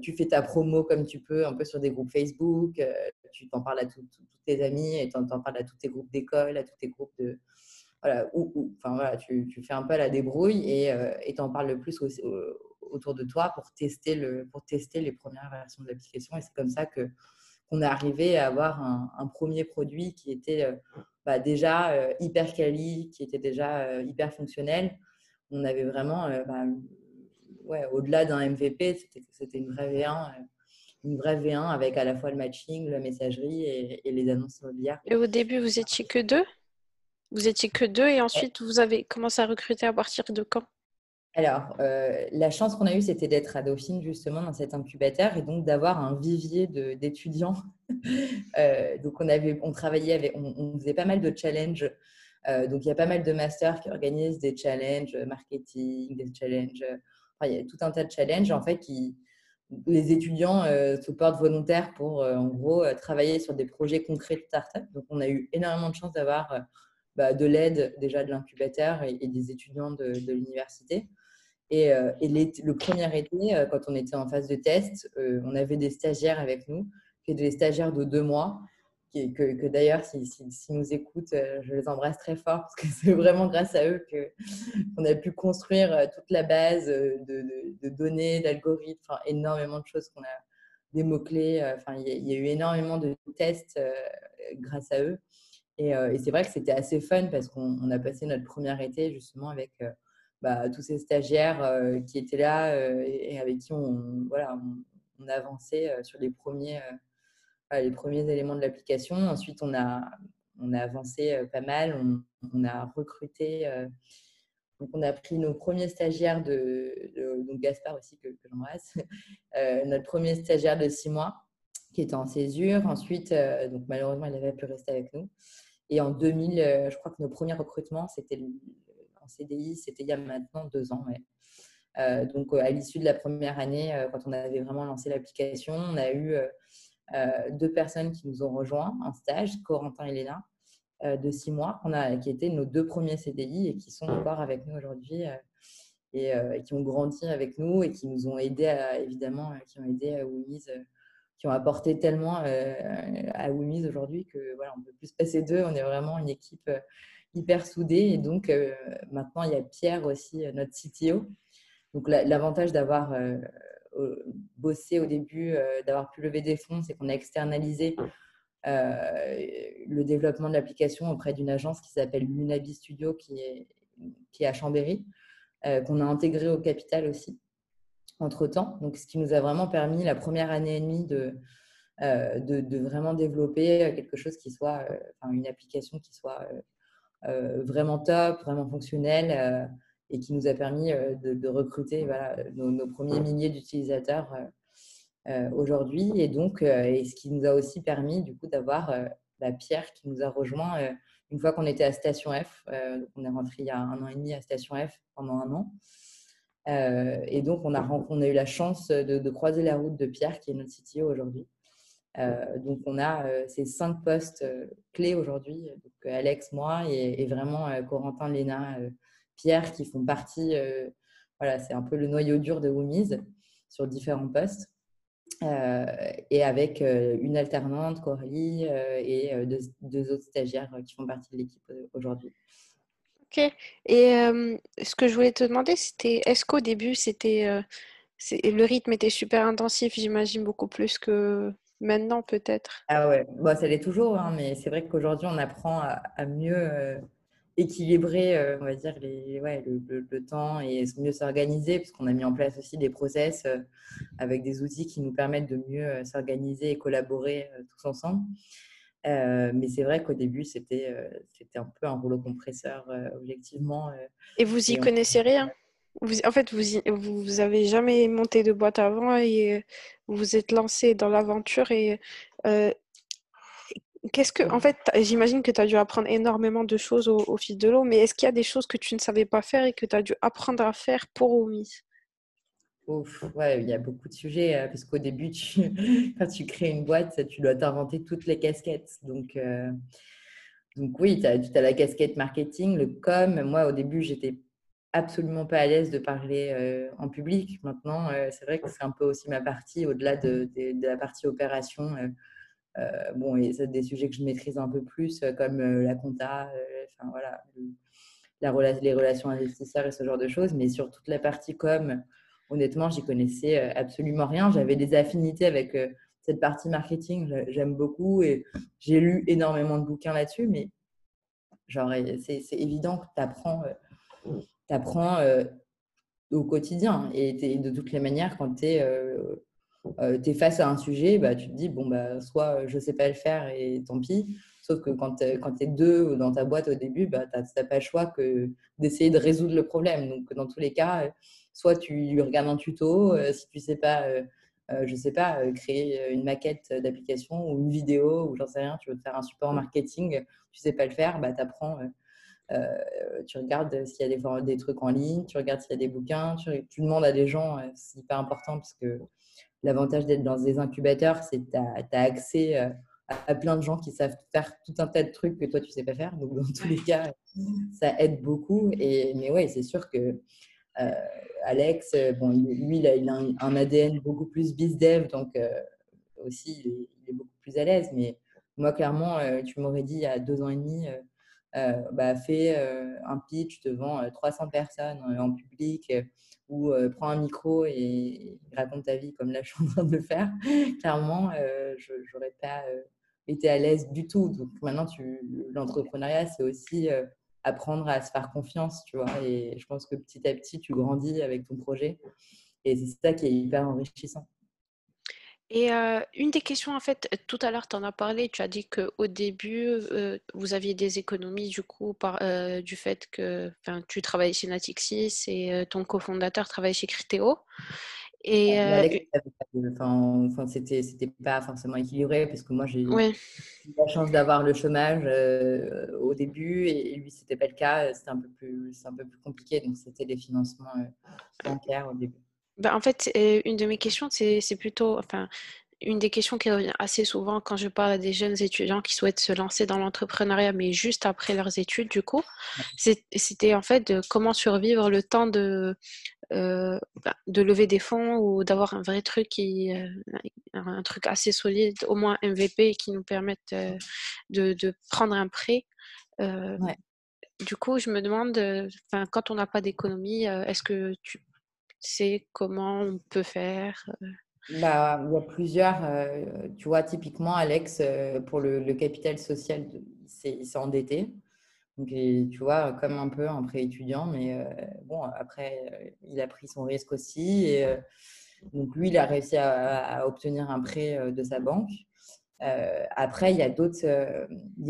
Speaker 2: tu fais ta promo comme tu peux, un peu sur des groupes Facebook, tu t'en parles à tous tes amis et tu en parles à tous tes groupes d'école, à tous tes groupes de, voilà, ou, enfin, voilà, tu, tu, fais un peu la débrouille et euh, tu en parles le plus autour de toi pour tester, le, pour tester les premières versions de l'application. Et c'est comme ça que qu'on est arrivé à avoir un, un premier produit qui était euh, bah, déjà euh, hyper quali, qui était déjà hyper fonctionnel. On avait vraiment, bah, ouais, au-delà d'un MVP, c'était une vraie V1 une vraie V1 avec à la fois le matching, la messagerie et, et les annonces immobilières.
Speaker 1: Et au début, vous étiez que deux? Vous étiez que deux et ensuite vous avez commencé à recruter à partir de quand?
Speaker 2: Alors, euh, la chance qu'on a eue, c'était d'être à Dauphine justement dans cet incubateur et donc d'avoir un vivier d'étudiants. euh, donc, on, avait, on travaillait avec, on, faisait pas mal de challenges. Euh, donc, il y a pas mal de masters qui organisent des challenges marketing, des challenges. Il y a tout un tas de challenges en fait qui les étudiants se portent volontaires pour en gros travailler sur des projets concrets de start-up. Donc, on a eu énormément de chance d'avoir bah, de l'aide déjà de l'incubateur et, des étudiants de, l'université. Et, euh, le premier été, euh, quand on était en phase de test, euh, on avait des stagiaires avec nous, des stagiaires de deux mois, que, d'ailleurs, s'ils si, nous écoutent, je les embrasse très fort, parce que c'est vraiment grâce à eux qu'on a pu construire toute la base de, données, d'algorithmes, enfin, énormément de choses qu'on a, des mots-clés, enfin, il y, a eu énormément de tests grâce à eux. Et, c'est vrai que c'était assez fun parce qu'on a passé notre premier été justement avec bah, tous ces stagiaires euh, qui étaient là et, avec qui on, voilà, on, avançait sur les premiers, les premiers éléments de l'application. Ensuite, on a, on a avancé pas mal. On, a recruté. donc, on a pris nos premiers stagiaires de, donc Gaspard aussi que, que j'embrasse, notre premier stagiaire de six mois qui était en césure. Ensuite, donc malheureusement, il n'avait plus rester avec nous. Et en 2000, euh, je crois que nos premiers recrutements, c'était CDI, c'était il y a maintenant deux ans. Euh, donc, à l'issue de la première année, euh, quand on avait vraiment lancé l'application, on a eu deux personnes qui nous ont rejoints en stage, Corentin et Léna, de six mois, a, qui étaient nos deux premiers CDI et qui sont encore avec nous aujourd'hui et, qui ont grandi avec nous et qui nous ont aidés, à, évidemment, qui ont aidé à Wimise qui ont apporté tellement euh, à Wimis aujourd'hui que voilà, on peut plus se passer d'eux. On est vraiment une équipe euh, hyper soudée. Et donc, euh, maintenant, il y a Pierre aussi, notre CTO. Donc, l'avantage d'avoir bossé au début, d'avoir pu lever des fonds, c'est qu'on a externalisé le développement de l'application auprès d'une agence qui s'appelle Munabi Studio, qui est, qui est à Chambéry, qu'on a intégré au capital aussi entre-temps. Donc, ce qui nous a vraiment permis la première année et demie de, euh, de, vraiment développer quelque chose qui soit, euh, enfin, une application qui soit euh, vraiment top, vraiment fonctionnelle et qui nous a permis de, recruter nos, premiers milliers d'utilisateurs aujourd'hui. Et donc, et ce qui nous a aussi permis du coup d'avoir bah, Pierre qui nous a rejoint une fois qu'on était à Station F. on est rentré il y a un an et demi à Station F pendant un an. Euh, et donc, on a, on a eu la chance de, croiser la route de Pierre, qui est notre CTO aujourd'hui. Euh, donc, on a euh, ces cinq postes clés aujourd'hui. Alex, moi, et, vraiment Corentin, Léna, Pierre, qui font partie. voilà, c'est un peu le noyau dur de Woomies sur différents postes. et avec une alternante, Coralie, et deux, autres stagiaires qui font partie de l'équipe aujourd'hui.
Speaker 1: Ok. Et ce que je voulais te demander, c'était est-ce qu'au début, c'était le rythme était super intensif, j'imagine beaucoup plus que maintenant peut-être.
Speaker 2: Ah ouais, bon, ça l'est toujours, hein, mais c'est vrai qu'aujourd'hui on apprend à, mieux équilibrer, euh, on va dire, les, ouais, le, temps et mieux s'organiser, parce qu'on a mis en place aussi des process euh, avec des outils qui nous permettent de mieux euh, s'organiser et collaborer tous ensemble. mais c'est vrai qu'au début, c'était c'était un peu un rouleau compresseur, objectivement.
Speaker 1: et vous y connaissez rien? Vous, En fait, vous, vous avez jamais monté de boîte avant et vous vous êtes lancé dans l'aventure et Qu'est-ce que, en fait, j'imagine que tu as dû apprendre énormément de choses au, fil de l'eau, mais est-ce qu'il y a des choses que tu ne savais pas faire et que tu as dû apprendre à faire pour Omis
Speaker 2: Ouf, ouais, il y a beaucoup de sujets, euh, parce qu'au début, quand tu crées une boîte, tu dois t'inventer toutes les casquettes. Donc, euh, donc oui, tu as, as, la casquette marketing, le com. Moi, au début, j'étais absolument pas à l'aise de parler en public. Maintenant, c'est vrai que c'est un peu aussi ma partie, au-delà de, la partie opération bon, et c'est des sujets que je maîtrise un peu plus, comme la compta, enfin voilà, les relations investisseurs et ce genre de choses. Mais sur toute la partie com, honnêtement, j'y connaissais absolument rien. J'avais des affinités avec cette partie marketing, j'aime beaucoup et j'ai lu énormément de bouquins là-dessus, mais genre, c'est évident que tu apprends, apprends au quotidien et de toutes les manières, quand tu es euh, tu es face à un sujet, bah, tu te dis, bon, bah, soit je ne sais pas le faire et tant pis. Sauf que quand tu es deux dans ta boîte au début, bah, tu n'as pas le choix que d'essayer de résoudre le problème. Donc, dans tous les cas, soit tu regardes un tuto, euh, si tu ne sais pas, euh, je sais pas, créer une maquette d'application ou une vidéo ou j'en sais rien, tu veux faire un support marketing, tu ne sais pas le faire, bah, tu apprends. Tu regardes s'il y a des, des, trucs en ligne, tu regardes s'il y a des bouquins, tu, tu demandes à des gens, c'est hyper important parce que L'avantage d'être dans des incubateurs, c'est que tu as, accès euh, à, plein de gens qui savent faire tout un tas de trucs que toi, tu ne sais pas faire. Donc, dans tous les cas, ça aide beaucoup. Et, mais oui, c'est sûr que euh, Alex, euh, bon, lui, il a, il a un, ADN beaucoup plus biz-dev, donc aussi, il est, beaucoup plus à l'aise. Mais moi, clairement, tu m'aurais dit il y a deux ans et demi, euh, bah, fais un pitch devant 300 personnes en public ou prends un micro et, raconte ta vie comme là je suis en train de le faire, clairement, je n'aurais pas été à l'aise du tout. Donc maintenant, l'entrepreneuriat, c'est aussi apprendre à se faire confiance, tu vois. Et je pense que petit à petit, tu grandis avec ton projet. Et c'est ça qui est hyper enrichissant.
Speaker 1: Et une des questions, en fait, tout à l'heure, tu en as parlé, tu as dit qu'au début, vous aviez des économies du coup par, du fait que tu travaillais chez Natixis et ton cofondateur travaille chez Criteo.
Speaker 2: Et enfin, c'était, c'était pas forcément équilibré parce que moi j'ai eu la chance d'avoir le chômage au début et, lui c'était pas le cas, c'était un peu plus, c'est un peu plus compliqué donc c'était des financements bancaires au début.
Speaker 1: Bah, en fait, une de mes questions, c'est plutôt, enfin, une des questions qui revient assez souvent quand je parle à des jeunes étudiants qui souhaitent se lancer dans l'entrepreneuriat, mais juste après leurs études, du coup, c'était en fait de comment survivre le temps de, euh, bah, de lever des fonds ou d'avoir un vrai truc, qui, euh, un truc assez solide, au moins MVP, qui nous permette euh, de, de, prendre un prêt. Du coup, je me demande, quand on n'a pas d'économie, est-ce que tu c'est comment on peut faire
Speaker 2: euh? bah, Il y a plusieurs. Euh, tu vois, typiquement, Alex, euh, pour le, capital social, il s'est endetté. Donc, tu vois, comme un peu un prêt étudiant, mais bon, après, il a pris son risque aussi. Et, donc, lui, il a réussi à, obtenir un prêt de sa banque. après, il y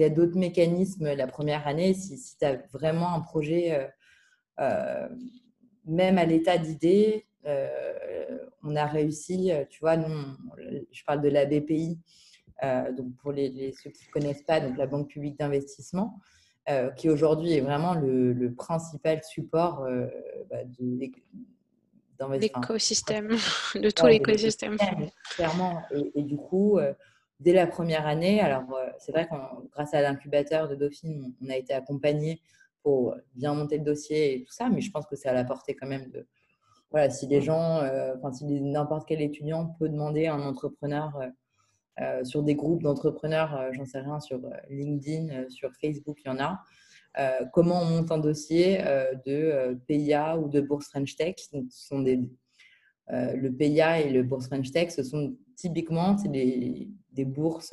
Speaker 2: a d'autres mécanismes la première année. Si, si tu as vraiment un projet même à l'état d'idée, euh, on a réussi, euh, tu vois, nous, je parle de la BPI, euh, donc pour les, ceux qui ne connaissent pas, donc la Banque publique d'investissement, qui aujourd'hui est vraiment le, principal support bah, de
Speaker 1: l'écosystème, de tout l'écosystème.
Speaker 2: Clairement. Et, du coup, dès la première année, alors c'est vrai que grâce à l'incubateur de Dauphine, on a été accompagné pour bien monter le dossier et tout ça, mais je pense que c'est à la portée quand même de, voilà, si les gens, enfin, si n'importe quel étudiant peut demander à un entrepreneur sur des groupes d'entrepreneurs, j'en sais rien, sur LinkedIn, sur Facebook, il y en a. comment on monte un dossier de PIA ou de Bourse French Tech Donc, ce sont des, le PIA et le Bourse French Tech, ce sont typiquement des, des bourses,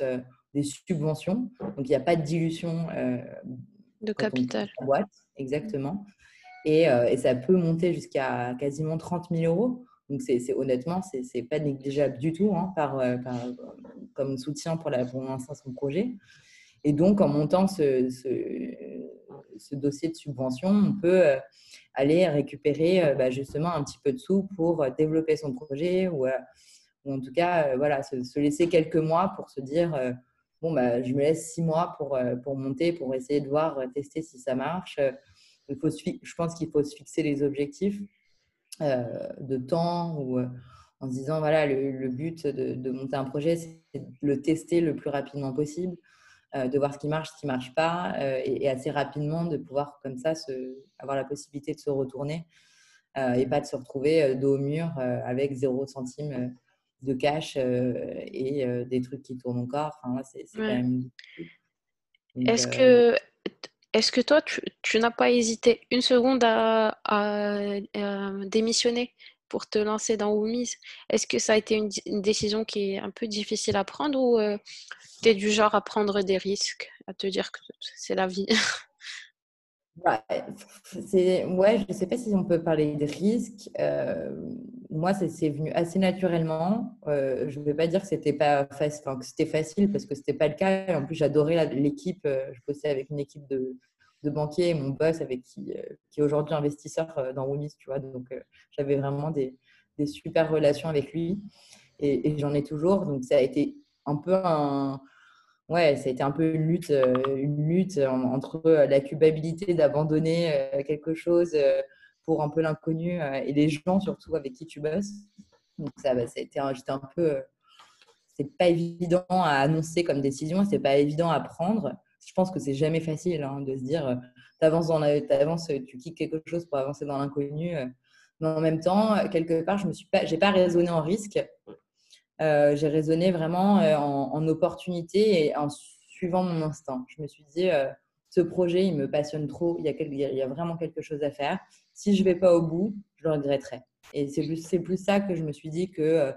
Speaker 2: des subventions. Donc, il n'y a pas de dilution
Speaker 1: de capital.
Speaker 2: Boîte, exactement. Et, et, ça peut monter jusqu'à quasiment 30 000 euros. Donc, c'est, honnêtement, ce n'est pas négligeable du tout hein, par, par, comme soutien pour, la, pour l'instant son projet. Et donc, en montant ce, ce, dossier de subvention, on peut aller récupérer bah, justement un petit peu de sous pour développer son projet ou ou en tout cas, euh, voilà, se, laisser quelques mois pour se dire euh, bon, bah, je me laisse six mois pour, euh, pour monter, pour essayer de voir, tester si ça marche. Il faut, je pense qu'il faut se fixer les objectifs de temps ou en se disant voilà, le, but de, monter un projet, c'est de le tester le plus rapidement possible, de voir ce qui marche, ce qui ne marche pas, et, assez rapidement de pouvoir comme ça avoir la possibilité de se retourner et pas de se retrouver dos au mur avec zéro centime de cash euh, et euh, des trucs qui tournent encore. Enfin, c'est quand même.
Speaker 1: Est-ce euh, que, est que toi, tu, tu n'as pas hésité une seconde à, à, démissionner pour te lancer dans Woomies? Est-ce que ça a été une, une, décision qui est un peu difficile à prendre ou tu es du genre à prendre des risques, à te dire que c'est la vie?
Speaker 2: c'est, ouais, je ne sais pas si on peut parler de risques. Euh, moi, c'est, venu assez naturellement. Euh, je ne vais pas dire que c'était pas facile, que c'était facile parce que c'était pas le cas. En plus, j'adorais l'équipe. Euh, je bossais avec une équipe de, de banquiers, mon boss avec qui, qui est aujourd'hui investisseur dans Woomis, tu vois. Donc, j'avais vraiment des, des, super relations avec lui et, et j'en ai toujours. Donc, ça a été un peu un ouais, ça a été un peu une lutte, euh, une lutte entre euh, la culpabilité d'abandonner euh, quelque chose pour un peu l'inconnu et les gens surtout avec qui tu bosses. Donc ça, bah, a été, j'étais un peu, c'est pas évident à annoncer comme décision, c'est pas évident à prendre. Je pense que c'est jamais facile hein, de se dire, dans la, avances, tu quittes quelque chose pour avancer dans l'inconnu. Mais en même temps, quelque part, je me suis pas, pas raisonné en risque. Euh, j'ai raisonné vraiment euh, en, opportunité et en suivant mon instinct. Je me suis dit, euh, ce projet, il me passionne trop, il y, a vraiment quelque chose à faire. Si je ne vais pas au bout, je le regretterai. Et c'est plus, plus ça que je me suis dit que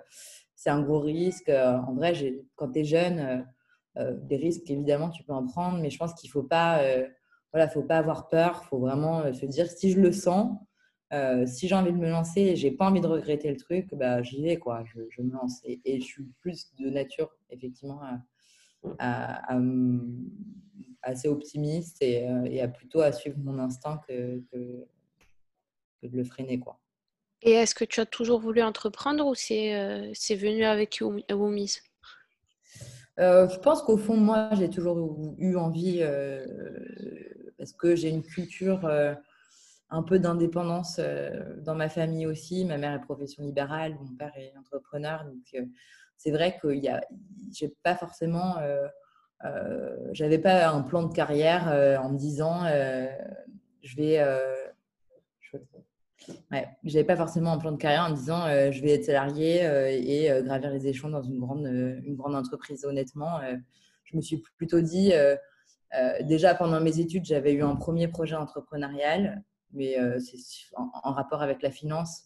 Speaker 2: c'est un gros risque. En vrai, quand tu es jeune, des risques, évidemment, tu peux en prendre, mais je pense qu'il ne faut pas, voilà, faut pas avoir peur. Il faut vraiment se dire, si je le sens, euh, si j'ai envie de me lancer et j'ai pas envie de regretter le truc, bah, j'y vais, quoi. Je, me lance. Et, je suis plus de nature, effectivement, assez optimiste et, euh, et, à plutôt à suivre mon instinct que, que, de le freiner, quoi.
Speaker 1: Et est-ce que tu as toujours voulu entreprendre ou c'est euh, venu avec Woomies
Speaker 2: Je pense qu'au fond, moi, j'ai toujours eu envie, parce que j'ai une culture un peu d'indépendance euh, dans ma famille aussi. Ma mère est profession libérale, mon père est entrepreneur. Donc, euh, c'est vrai que pas forcément, euh, pas un plan de carrière en disant, je vais, ouais, pas forcément un plan de carrière en me disant, je vais être salarié et gravir les échelons dans une grande, une grande entreprise. Honnêtement, je me suis plutôt dit, déjà pendant mes études, j'avais eu un premier projet entrepreneurial mais euh, c'est en, rapport avec la finance.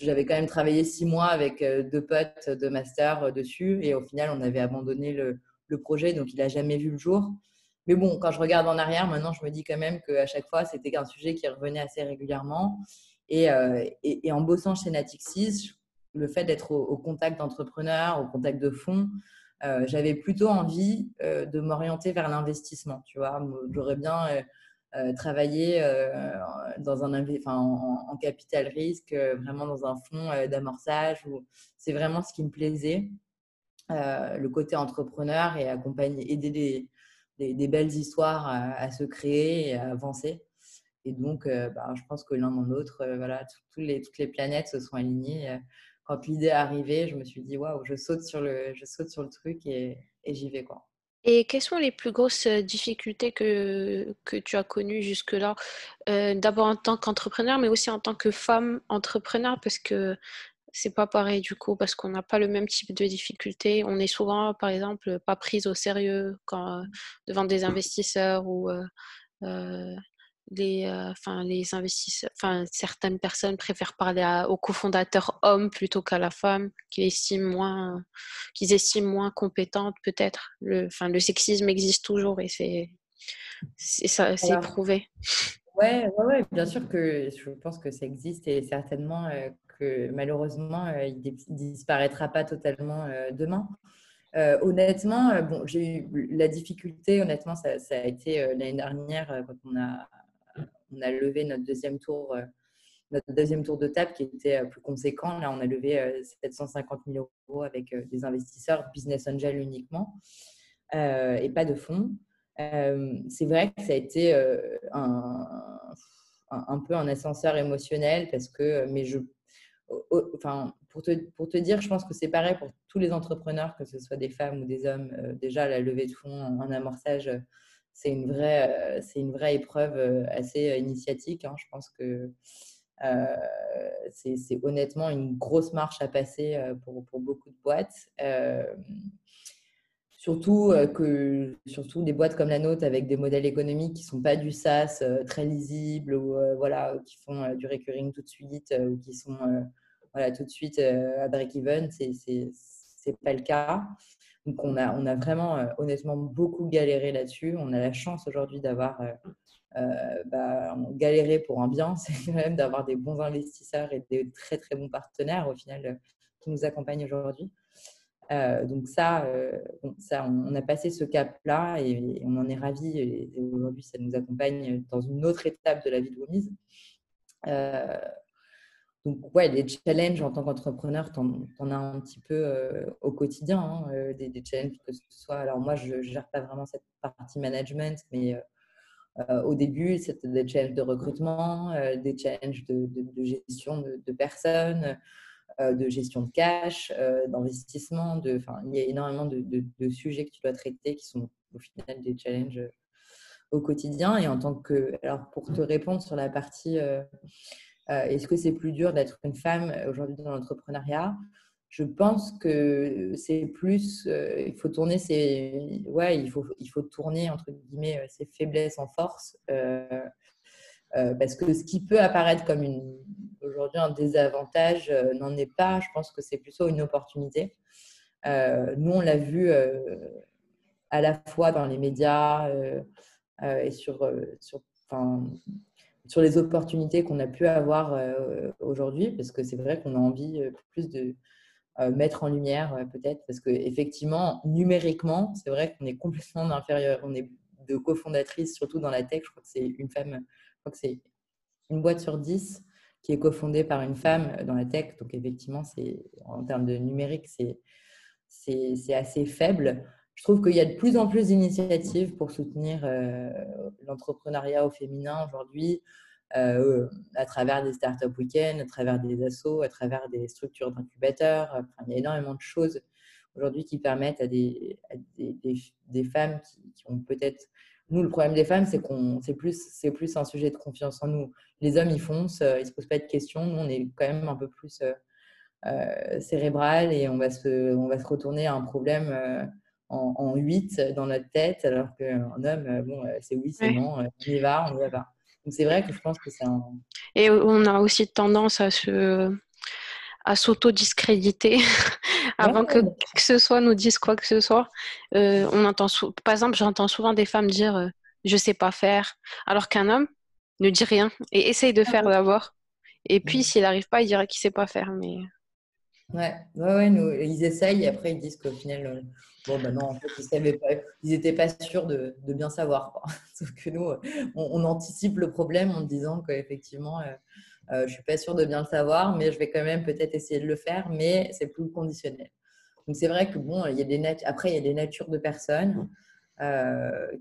Speaker 2: J'avais quand même travaillé six mois avec euh, deux potes de master euh, dessus et au final, on avait abandonné le, projet, donc il n'a jamais vu le jour. Mais bon, quand je regarde en arrière, maintenant, je me dis quand même qu'à chaque fois, c'était un sujet qui revenait assez régulièrement. Et, en bossant chez Natixis, le fait d'être au, contact d'entrepreneurs, au contact de fonds, j'avais plutôt envie de m'orienter vers l'investissement. Tu vois, j'aurais bien travailler euh, dans un, en, capital risque, euh, vraiment dans un fonds d'amorçage. C'est vraiment ce qui me plaisait, le côté entrepreneur et accompagner, aider des, des, belles histoires à, se créer et à avancer. Et donc, bah, je pense que l'un dans l'autre, voilà, les, toutes les planètes se sont alignées. Quand l'idée est arrivée, je me suis dit, waouh, je saute sur le, je saute sur le truc et, et j'y vais. Quoi.
Speaker 1: Et quelles sont les plus grosses difficultés que, que tu as connues jusque-là? D'abord en tant qu'entrepreneur, mais aussi en tant que femme entrepreneur, parce que c'est pas pareil du coup, parce qu'on n'a pas le même type de difficultés. On est souvent, par exemple, pas prise au sérieux quand, devant des investisseurs ou les, enfin, les investisseurs, enfin, certaines personnes préfèrent parler aux cofondateurs hommes plutôt qu'à la femme, qu'ils estiment moins, qu'ils estiment moins compétentes peut-être. Le, enfin, le sexisme existe toujours et c'est, c'est ça, c'est prouvé.
Speaker 2: Ouais, ouais, ouais, bien sûr que je pense que ça existe et certainement que malheureusement il ne disparaîtra pas totalement demain. honnêtement, bon, j'ai eu la difficulté, honnêtement, ça, ça a été l'année dernière quand on a on a levé notre deuxième tour, euh, notre deuxième tour de table qui était euh, plus conséquent. Là, on a levé 750 euh, 000 euros avec des investisseurs business angel uniquement et pas de fonds. c'est vrai que ça a été un, peu un ascenseur émotionnel parce que, mais je, enfin, pour te, pour te dire, je pense que c'est pareil pour tous les entrepreneurs, que ce soit des femmes ou des hommes. déjà, la levée de fonds en amorçage, c'est une vraie, euh, c'est une vraie épreuve euh, assez euh, initiatique. Hein. Je pense que c'est honnêtement une grosse marche à passer pour, beaucoup de boîtes. Surtout, que, surtout des boîtes comme la nôtre avec des modèles économiques qui sont pas du SaaS très lisibles ou voilà, qui font du recurring tout de suite ou qui sont voilà, tout de suite à break-even. Ce n'est pas le cas. Donc, on a, on a vraiment, euh, honnêtement, beaucoup galéré là-dessus. On a la chance aujourd'hui d'avoir euh, euh, bah, galéré pour un bien, c'est quand même d'avoir des bons investisseurs et des très, très bons partenaires, au final, qui nous accompagnent aujourd'hui. donc ça, ça, on a passé ce cap-là et, on en est ravis. Et, aujourd'hui, ça nous accompagne dans une autre étape de la vie de Womise. Donc, ouais, les challenges en tant qu'entrepreneur, tu en, as un petit peu euh, au quotidien, hein, euh, des, challenges que ce soit. Alors, moi, je ne gère pas vraiment cette partie management, mais euh, au début, c'était des challenges de recrutement, des challenges de, gestion de, personnes, de gestion de cash, d'investissement. De, il y a énormément de, sujets que tu dois traiter qui sont au final des challenges au quotidien. Et en tant que. Alors, pour te répondre sur la partie est-ce que c'est plus dur d'être une femme euh, aujourd'hui dans l'entrepreneuriat? Je pense que c'est plus, euh, il faut tourner ses, ouais, il faut, il faut tourner entre guillemets ses faiblesses en force, parce que ce qui peut apparaître comme aujourd'hui un désavantage n'en est pas. Je pense que c'est plutôt une opportunité. nous, on l'a vu à la fois dans les médias et sur, sur sur les opportunités qu'on a pu avoir euh, aujourd'hui, parce que c'est vrai qu'on a envie euh, plus de euh, mettre en lumière peut-être, parce qu'effectivement, numériquement, c'est vrai qu'on est complètement inférieur. On est de cofondatrices, surtout dans la tech, je crois que c'est une femme, je crois que c'est une boîte sur dix qui est cofondée par une femme dans la tech. Donc effectivement, c'est en termes de numérique, c'est c'est assez faible. Je trouve qu'il y a de plus en plus d'initiatives pour soutenir euh, l'entrepreneuriat au féminin aujourd'hui, euh, à travers des startup week-ends, à travers des assos, à travers des structures d'incubateurs. il y a énormément de choses aujourd'hui qui permettent à des, femmes qui, ont peut-être. Nous, le problème des femmes, c'est qu'on c'est plus, c'est plus un sujet de confiance en nous. Les hommes, ils foncent, ils ne se posent pas de questions. Nous, on est quand même un peu plus euh, cérébral et on va, se, on va se retourner à un problème en, 8 dans notre tête, alors qu'un homme, euh, bon, euh, c'est oui, c'est non, euh, on y va, on y va pas. Donc c'est vrai que je pense que c'est un.
Speaker 1: Et on a aussi tendance à se à s'auto-discréditer avant que, que, ce soit nous dise quoi que ce soit. on entend Par exemple, j'entends souvent des femmes dire je sais pas faire, alors qu'un homme ne dit rien et essaye de faire d'abord. Et puis, s'il n'arrive pas, il dira qu'il sait pas faire. Mais
Speaker 2: Ouais, ouais, ouais ils essayent et après ils disent qu'au final, euh, bon, ben non, en fait, ils n'étaient pas sûrs de, bien savoir. Quoi. Sauf que nous, on, anticipe le problème en disant qu'effectivement, euh, euh, je suis pas sûre de bien le savoir, mais je vais quand même peut-être essayer de le faire, mais c'est plus conditionnel. Donc c'est vrai que bon, il y a des après, il y a des natures de personnes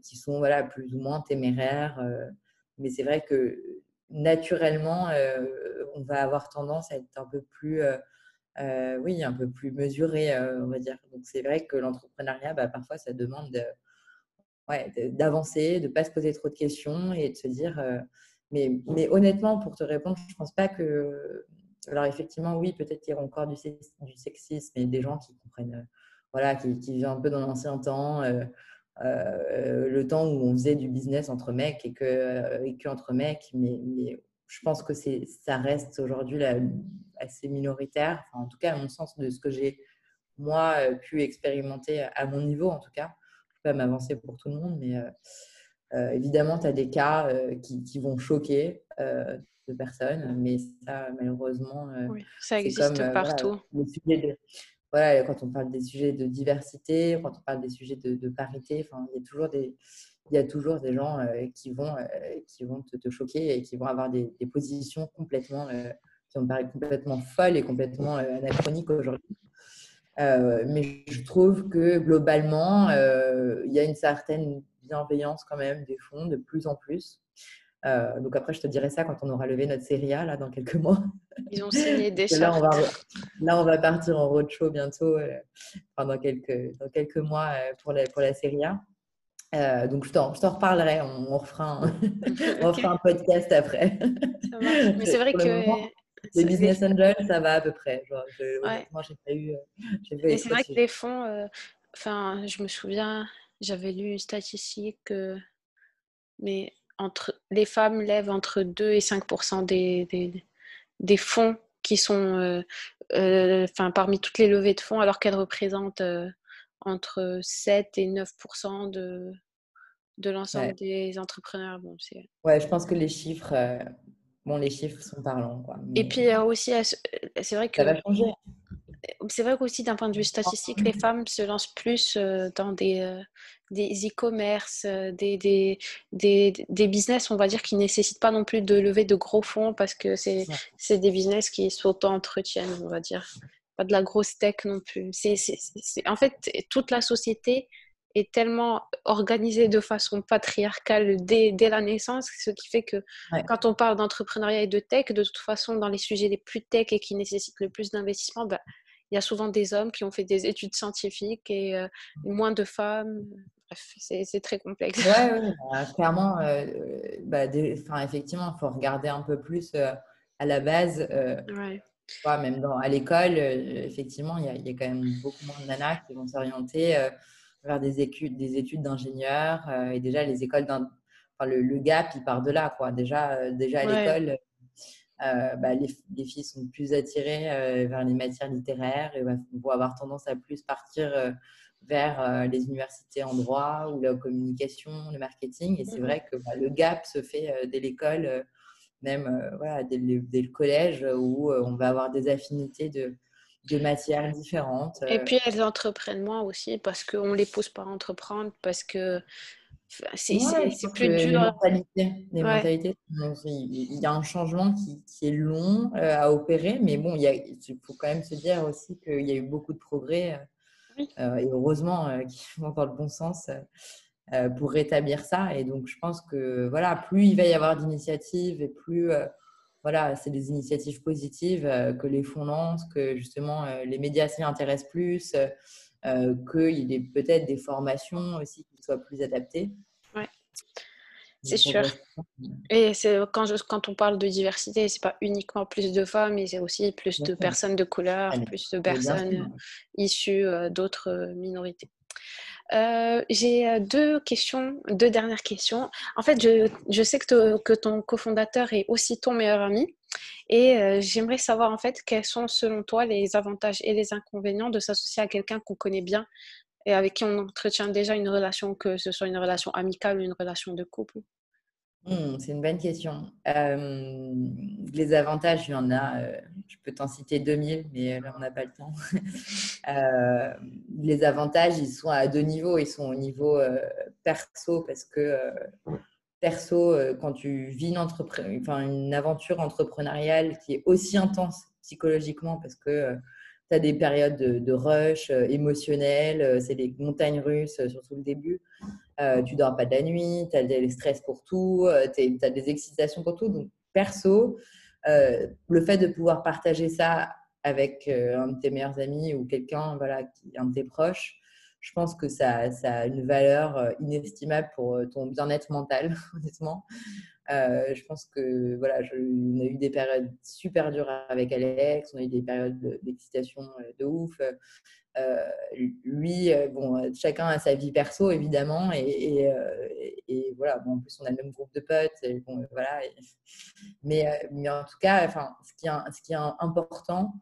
Speaker 2: qui sont voilà, plus ou moins téméraires, mais c'est vrai que naturellement, on va avoir tendance à être un peu plus euh, oui, un peu plus mesuré, euh, on va dire. Donc, c'est vrai que l'entrepreneuriat, bah, parfois, ça demande d'avancer, de ne pas se poser trop de questions et de se dire. mais, mais honnêtement, pour te répondre, je ne pense pas que. Alors, effectivement, oui, peut-être qu'il y aura encore du, sexisme et des gens qui comprennent. voilà, qui, vivent un peu dans l'ancien temps. le temps où on faisait du business entre mecs et que, et que entre mecs, mais je pense que ça reste aujourd'hui assez minoritaire, en tout cas à mon sens de ce que j'ai moi euh, pu expérimenter à mon niveau en tout cas. Je ne peux pas m'avancer pour tout le monde, mais euh, euh, évidemment, tu as des cas qui, vont choquer de personnes, mais ça malheureusement,
Speaker 1: oui, ça existe partout.
Speaker 2: Voilà, quand on parle des sujets de diversité, quand on parle des sujets de, de parité, il y a toujours des, il y a toujours des gens euh, qui vont, euh, qui vont te, choquer et qui vont avoir des, positions complètement, euh, qui complètement folles et complètement anachroniques aujourd'hui. mais je trouve que globalement, il y a une certaine bienveillance quand même des fonds de plus en plus. donc après, je te dirai ça quand on aura levé notre série A là, dans quelques mois.
Speaker 1: Ils ont signé des
Speaker 2: là, on va, là, on va partir en roadshow bientôt, pendant quelques, dans quelques mois pour la, pour la série A. Euh, donc, je t'en, reparlerai. On, refera, un, on un podcast après.
Speaker 1: Mais c'est vrai que.
Speaker 2: les business angels, ça va à peu près. Genre,
Speaker 1: Moi, j'ai pas eu. Mais c'est vrai que les fonds. Euh, enfin, je me souviens, j'avais lu une statistique. mais entre, les femmes lèvent entre 2 et 5 des, des, des fonds qui sont. Euh, enfin, parmi toutes les levées de fonds, alors qu'elles représentent entre 7 et 9 de, de l'ensemble des entrepreneurs. Bon,
Speaker 2: ouais, je pense que les chiffres, euh, bon, les chiffres sont parlants. Quoi,
Speaker 1: Et puis aussi, c'est vrai que.
Speaker 2: Ça va changer.
Speaker 1: C'est vrai qu'aussi d'un point de vue statistique, les femmes se lancent plus euh, dans des euh, des e-commerce, des, des, des, des, business, on va dire, qui ne nécessitent pas non plus de lever de gros fonds parce que c'est des business qui s'auto-entretiennent, on va dire pas de la grosse tech non plus. C'est, en fait, toute la société est tellement organisée de façon patriarcale dès, dès la naissance, ce qui fait que quand on parle d'entrepreneuriat et de tech, de toute façon, dans les sujets les plus tech et qui nécessitent le plus d'investissement, bah, il y a souvent des hommes qui ont fait des études scientifiques et euh, moins de femmes. Bref, c'est très complexe.
Speaker 2: Oui, bah, clairement, euh, bah, effectivement, il faut regarder un peu plus euh, à la base. Ouais même dans, à l'école, euh, effectivement, il y, a, il y, a, quand même beaucoup moins de nanas qui vont s'orienter euh, vers des études, des études d'ingénieur. Euh, et déjà, les écoles, enfin, le, le, gap, il part de là. Quoi. Déjà, déjà à l'école, bah, les, les, filles sont plus attirées vers les matières littéraires et vont avoir tendance à plus partir vers les universités en droit ou la communication, le marketing. Et c'est mmh vrai que bah, le gap se fait dès l'école même euh, voilà, dès le, collège où euh, on va avoir des affinités de, de matières différentes.
Speaker 1: Et euh. puis elles entreprennent moins aussi parce qu'on ne les pousse pas à entreprendre, parce que c'est plus dur.
Speaker 2: Les mentalités, il y a un changement qui, qui est long à opérer, mais bon, il, il, faut quand même se dire aussi qu'il y a eu beaucoup de progrès, et heureusement qui vont dans le bon sens. Euh, pour rétablir ça. Et donc, je pense que voilà, plus il va y avoir d'initiatives et plus euh, voilà, c'est des initiatives positives euh, que les fonds lancent, que justement les médias s'y intéressent plus, qu'il y ait peut-être des formations aussi qui soient plus adaptées.
Speaker 1: Ouais. C'est sûr. Et c'est quand, je, quand on parle de diversité, c'est pas uniquement plus de femmes, mais c'est aussi plus de personnes de couleur, plus de personnes issues d'autres minorités. Euh, j'ai euh, deux questions, deux dernières questions. En fait, je, je sais que, que ton cofondateur est aussi ton meilleur ami. Et euh, j'aimerais savoir en fait quels sont selon toi les avantages et les inconvénients de s'associer à quelqu'un qu'on connaît bien et avec qui on entretient déjà une relation, que ce soit une relation amicale ou une relation de couple?
Speaker 2: Mmh, c'est une bonne question. les avantages, il y en a, euh, je peux t'en citer 2000, mais là, on n'a pas le temps. Euh, les avantages, ils sont à deux niveaux. Ils sont au niveau euh, perso, parce que perso, quand tu vis une, aventure entrepreneuriale qui est aussi intense psychologiquement, parce que tu as des périodes de, rush émotionnel, c'est des montagnes russes, surtout le début. Euh, tu dors pas de la nuit, tu as des stress pour tout, euh, tu as des excitations pour tout. Donc, perso, euh, le fait de pouvoir partager ça avec un de tes meilleurs amis ou quelqu'un, voilà, un de tes proches, je pense que ça, a une valeur inestimable pour ton bien-être mental, honnêtement. je pense que voilà, on a eu des périodes super dures avec Alex, on a eu des périodes d'excitation de ouf. Euh, lui, euh, bon, euh, chacun a sa vie perso évidemment, et, voilà. En plus, on a le même groupe de potes, bon, voilà. mais, en tout cas, enfin, ce qui est important,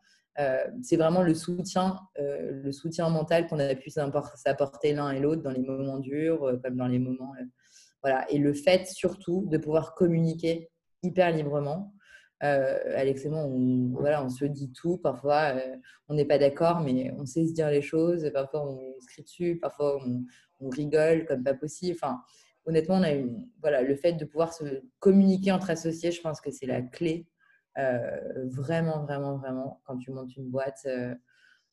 Speaker 2: c'est vraiment le soutien, le soutien mental qu'on a pu s'apporter l'un et l'autre dans les moments durs, comme dans les moments, voilà. Et le fait surtout de pouvoir communiquer hyper librement. Euh, Alex et moi, on, voilà, on se dit tout. Parfois, euh, on n'est pas d'accord, mais on sait se dire les choses. Parfois, on se crie dessus. Parfois, on, rigole comme pas possible. Enfin, honnêtement, on a voilà, le fait de pouvoir se communiquer entre associés, je pense que c'est la clé. Euh, vraiment, vraiment, vraiment, quand tu montes une boîte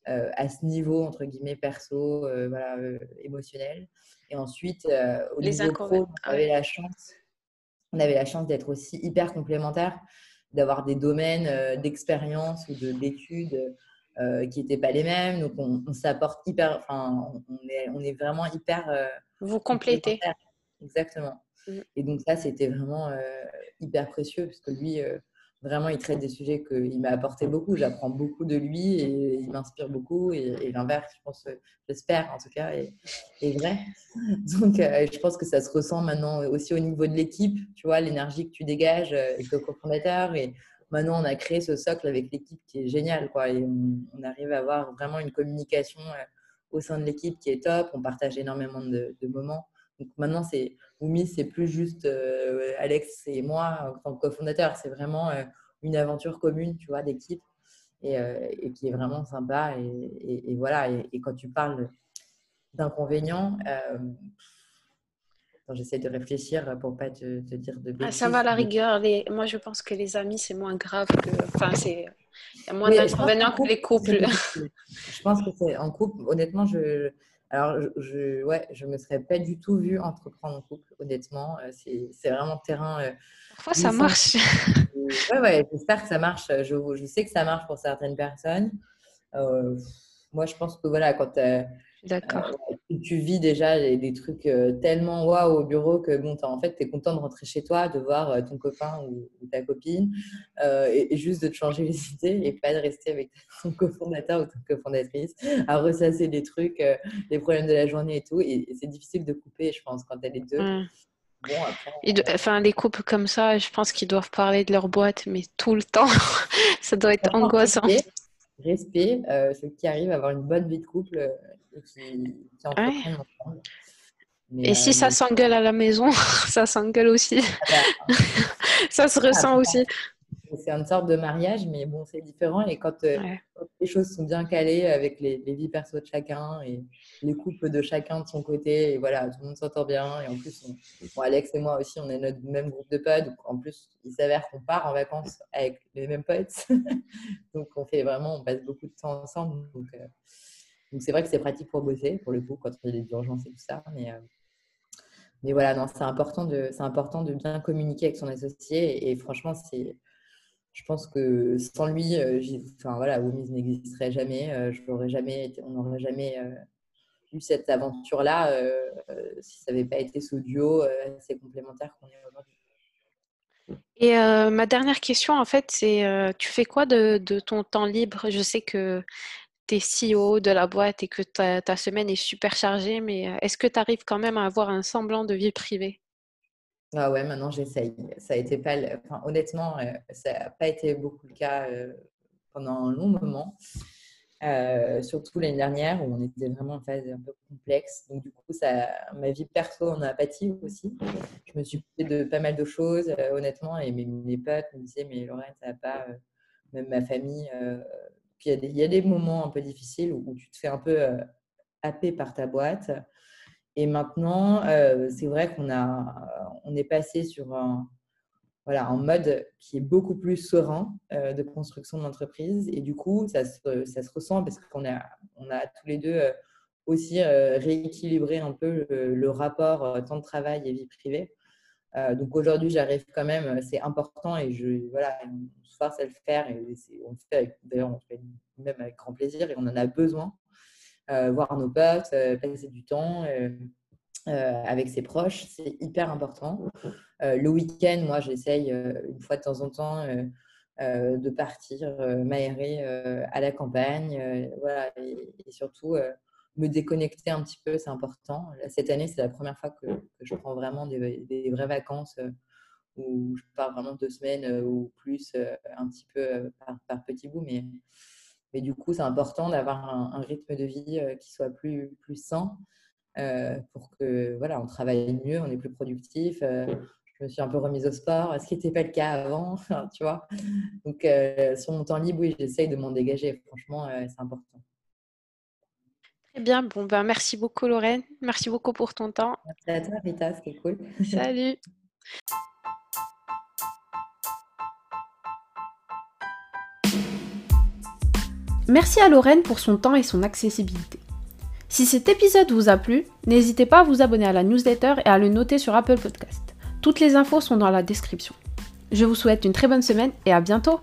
Speaker 2: à ce niveau, entre guillemets, perso, voilà, émotionnel. Et ensuite, au
Speaker 1: Les
Speaker 2: niveau pro, on avait la chance, on avait la chance d'être aussi hyper complémentaires d'avoir des domaines euh, d'expérience ou d'études euh, qui n'étaient pas les mêmes. Donc, on, s'apporte hyper, enfin, on est, on est vraiment hyper. Euh,
Speaker 1: Vous complétez.
Speaker 2: Exactement. Mm. Et donc, ça, c'était vraiment hyper précieux parce que lui, vraiment, il traite des sujets qu'il m'a apporté beaucoup. J'apprends beaucoup de lui et il m'inspire beaucoup. Et, l'inverse, je pense, j'espère en tout cas, est, vrai. Donc, je pense que ça se ressent maintenant aussi au niveau de l'équipe. Tu vois, l'énergie que tu dégages avec le cofondateur. Et maintenant, on a créé ce socle avec l'équipe qui est génial. Quoi. Et on, arrive à avoir vraiment une communication au sein de l'équipe qui est top. On partage énormément de, moments. Donc maintenant, c'est Oumi, c'est plus juste Alex et moi en tant que cofondateur. C'est vraiment une aventure commune, tu vois, d'équipe et, qui est vraiment sympa. Et, voilà. Et, quand tu parles d'inconvénients, j'essaie de réfléchir pour pas te, dire de
Speaker 1: bêtises. Ah, ça va la rigueur. Les... Moi, je pense que les amis, c'est moins grave que. Enfin, c'est. Il y a moins d'inconvénients que les couples.
Speaker 2: Je pense que c'est en couple. Honnêtement, je alors, je, ouais, je me serais pas du tout vue entreprendre en couple, honnêtement. Euh, c'est vraiment terrain. Euh,
Speaker 1: Parfois, ça marche.
Speaker 2: ouais, ouais, j'espère que ça marche. Je, je, sais que ça marche pour certaines personnes. Euh, moi, je pense que voilà, quand
Speaker 1: D'accord.
Speaker 2: Euh, tu vis déjà des, trucs euh, tellement waouh au bureau que bon, en fait, tu es content de rentrer chez toi, de voir euh, ton copain ou, ta copine et, juste de te changer les idées et pas de rester avec ton cofondateur ou ton cofondatrice à ressasser des trucs, les problèmes de la journée et tout. Et, c'est difficile de couper, je pense, quand tu as les deux.
Speaker 1: Bon, après, enfin, les couples comme ça, je pense qu'ils doivent parler de leur boîte, mais tout le temps. ça doit être angoissant.
Speaker 2: Respect, ceux qui arrivent à avoir une bonne vie de couple
Speaker 1: et si ça euh, s'engueule à la maison, ça s'engueule aussi. Ah bah. ça se ressent ah, aussi.
Speaker 2: C'est une sorte de mariage, mais bon, c'est différent. Et quand, euh, les choses sont bien calées avec les, vies perso de chacun et les couples de chacun de son côté, et voilà, tout le monde s'entend bien. Et en plus, Alex et moi aussi, on est notre même groupe de potes. Donc, en plus, il s'avère qu'on part en vacances avec les mêmes potes. donc, on fait vraiment, on passe beaucoup de temps ensemble. Donc, euh, donc c'est vrai que c'est pratique pour bosser, pour le coup, quand il y a des urgences et tout ça. Mais, euh, mais voilà, c'est important, de, important de bien communiquer avec son associé. Et, franchement, je pense que sans lui, euh, enfin voilà, n'existerait jamais. Euh, je jamais on n'aurait jamais eu cette aventure-là si ça n'avait pas été ce duo assez complémentaire qu'on est aujourd'hui.
Speaker 1: Et ma dernière question, en fait, c'est tu fais quoi de, de, ton temps libre? Je sais que tu es CEO de la boîte et que ta, semaine est super chargée, mais euh, est-ce que tu arrives quand même à avoir un semblant de vie privée?
Speaker 2: Ah ouais, maintenant j'essaye. Ça a été pas, enfin, honnêtement, euh, ça n'a pas été beaucoup le cas euh, pendant un long moment. surtout l'année dernière où on était vraiment en phase un peu complexe. Donc du coup, ça, ma vie perso en a pâti aussi. Je me suis coupée de pas mal de choses, honnêtement, et mes, mes, potes me disaient mais Lorraine, ça va pas. même ma famille il y, a des moments un peu difficiles où, tu te fais un peu euh, happer par ta boîte. Et maintenant, euh, c'est vrai qu'on a, on est passé sur un, voilà, un mode qui est beaucoup plus serein euh, de construction d'entreprise. Et du coup, ça se, ça se ressent parce qu'on a, on a tous les deux aussi rééquilibré un peu le, rapport temps de travail et vie privée. Donc aujourd'hui, j'arrive quand même, c'est important et je, voilà, force à le faire et on le fait d'ailleurs on fait même avec grand plaisir et on en a besoin voir nos potes, passer du temps avec ses proches, c'est hyper important. le week-end, moi, j'essaye une fois de temps en temps de partir m'aérer à la campagne, voilà, et, surtout me déconnecter un petit peu, c'est important. Cette année, c'est la première fois que, je prends vraiment des, vraies vacances où je pars vraiment deux semaines ou plus, un petit peu par, petits bouts. Mais, mais du coup, c'est important d'avoir un, rythme de vie qui soit plus, plus sain pour que voilà, on travaille mieux, on est plus productif. je me suis un peu remise au sport, ce qui n'était pas le cas avant, tu vois. Donc, sur mon temps libre, oui, j'essaye de m'en dégager. Franchement, c'est important.
Speaker 1: Très bien. Bon, ben, merci beaucoup, Lorraine. Merci beaucoup pour ton temps.
Speaker 2: Merci à toi, Rita. C'était cool.
Speaker 1: Salut.
Speaker 3: Merci à Lorraine pour son temps et son accessibilité. Si cet épisode vous a plu, n'hésitez pas à vous abonner à la newsletter et à le noter sur Apple Podcast. Toutes les infos sont dans la description. Je vous souhaite une très bonne semaine et à bientôt